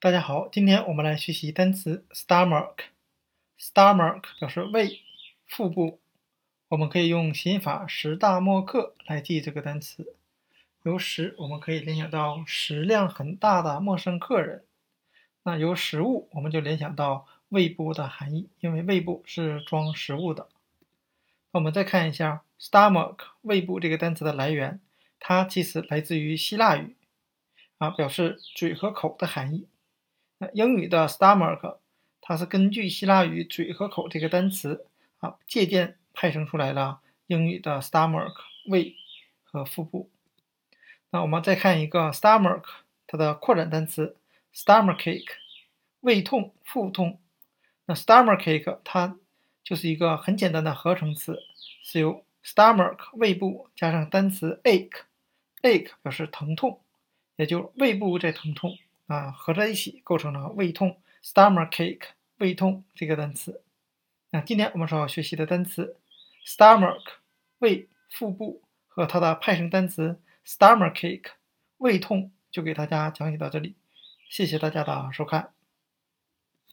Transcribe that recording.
大家好，今天我们来学习单词 stomach。stomach 表示胃、腹部。我们可以用刑法食大莫克来记这个单词。由食，我们可以联想到食量很大的陌生客人。那由食物，我们就联想到胃部的含义，因为胃部是装食物的。那我们再看一下 stomach 胃部这个单词的来源，它其实来自于希腊语，啊，表示嘴和口的含义。那英语的 stomach，它是根据希腊语“嘴”和“口”这个单词啊借鉴派生出来了英语的 stomach 胃和腹部。那我们再看一个 stomach 它的扩展单词 stomachache，胃痛、腹痛。那 stomachache 它就是一个很简单的合成词，是由 stomach 胃部加上单词 ache，ache 表示疼痛，也就胃部在疼痛。啊，合在一起构成了胃痛 （stomachache）。胃痛这个单词。那今天我们所要学习的单词 stomach 胃、腹部和它的派生单词 stomachache 胃痛，就给大家讲解到这里。谢谢大家的收看。